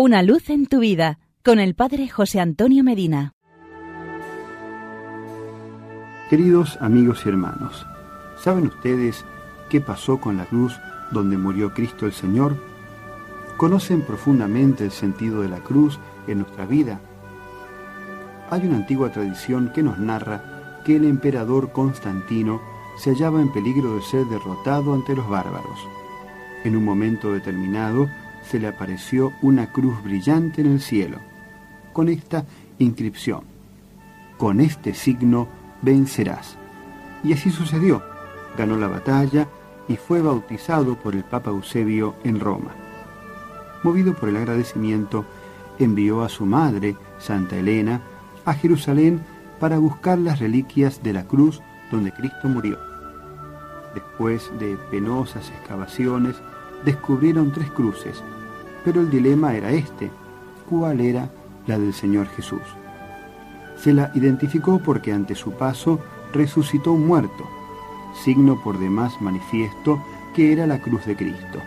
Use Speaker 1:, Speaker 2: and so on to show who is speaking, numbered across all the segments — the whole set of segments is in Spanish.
Speaker 1: Una luz en tu vida con el Padre José Antonio Medina.
Speaker 2: Queridos amigos y hermanos, ¿saben ustedes qué pasó con la cruz donde murió Cristo el Señor? ¿Conocen profundamente el sentido de la cruz en nuestra vida? Hay una antigua tradición que nos narra que el emperador Constantino se hallaba en peligro de ser derrotado ante los bárbaros. En un momento determinado se le apareció una cruz brillante en el cielo, con esta inscripción, con este signo vencerás. Y así sucedió, ganó la batalla y fue bautizado por el Papa Eusebio en Roma. Movido por el agradecimiento, envió a su madre, Santa Elena, a Jerusalén para buscar las reliquias de la cruz donde Cristo murió. Después de penosas excavaciones, descubrieron tres cruces, pero el dilema era este, ¿cuál era la del Señor Jesús? Se la identificó porque ante su paso resucitó un muerto, signo por demás manifiesto que era la cruz de Cristo.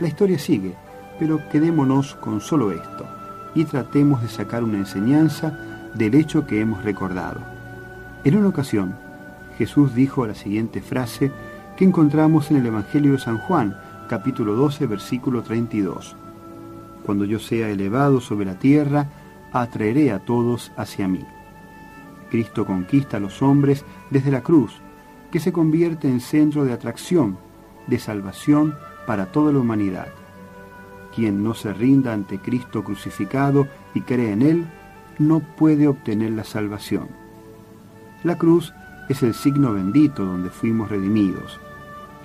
Speaker 2: La historia sigue, pero quedémonos con solo esto y tratemos de sacar una enseñanza del hecho que hemos recordado. En una ocasión, Jesús dijo la siguiente frase que encontramos en el Evangelio de San Juan, capítulo 12, versículo 32. Cuando yo sea elevado sobre la tierra, atraeré a todos hacia mí. Cristo conquista a los hombres desde la cruz, que se convierte en centro de atracción, de salvación para toda la humanidad. Quien no se rinda ante Cristo crucificado y cree en Él, no puede obtener la salvación. La cruz es el signo bendito donde fuimos redimidos.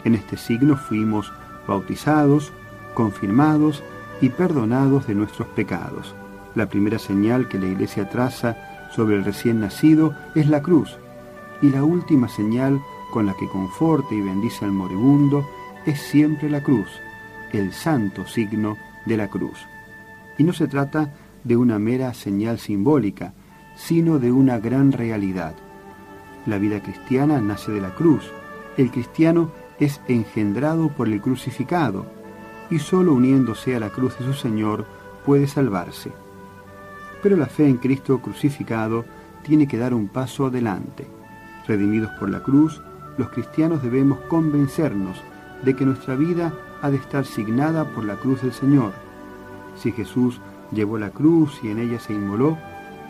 Speaker 2: En este signo fuimos bautizados, confirmados y perdonados de nuestros pecados. La primera señal que la Iglesia traza sobre el recién nacido es la cruz, y la última señal con la que conforta y bendice al moribundo es siempre la cruz, el santo signo de la cruz. Y no se trata de una mera señal simbólica, sino de una gran realidad. La vida cristiana nace de la cruz. El cristiano es engendrado por el crucificado y solo uniéndose a la cruz de su Señor puede salvarse. Pero la fe en Cristo crucificado tiene que dar un paso adelante. Redimidos por la cruz, los cristianos debemos convencernos de que nuestra vida ha de estar signada por la cruz del Señor. Si Jesús llevó la cruz y en ella se inmoló,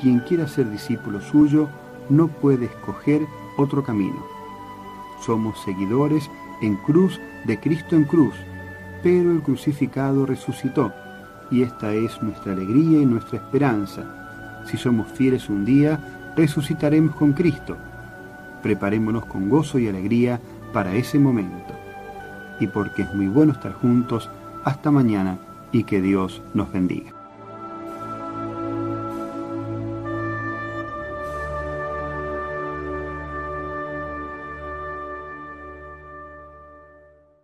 Speaker 2: quien quiera ser discípulo suyo no puede escoger otro camino. Somos seguidores en cruz de Cristo en cruz, pero el crucificado resucitó, y esta es nuestra alegría y nuestra esperanza. Si somos fieles un día, resucitaremos con Cristo. Preparémonos con gozo y alegría para ese momento. Y porque es muy bueno estar juntos, hasta mañana y que Dios nos bendiga.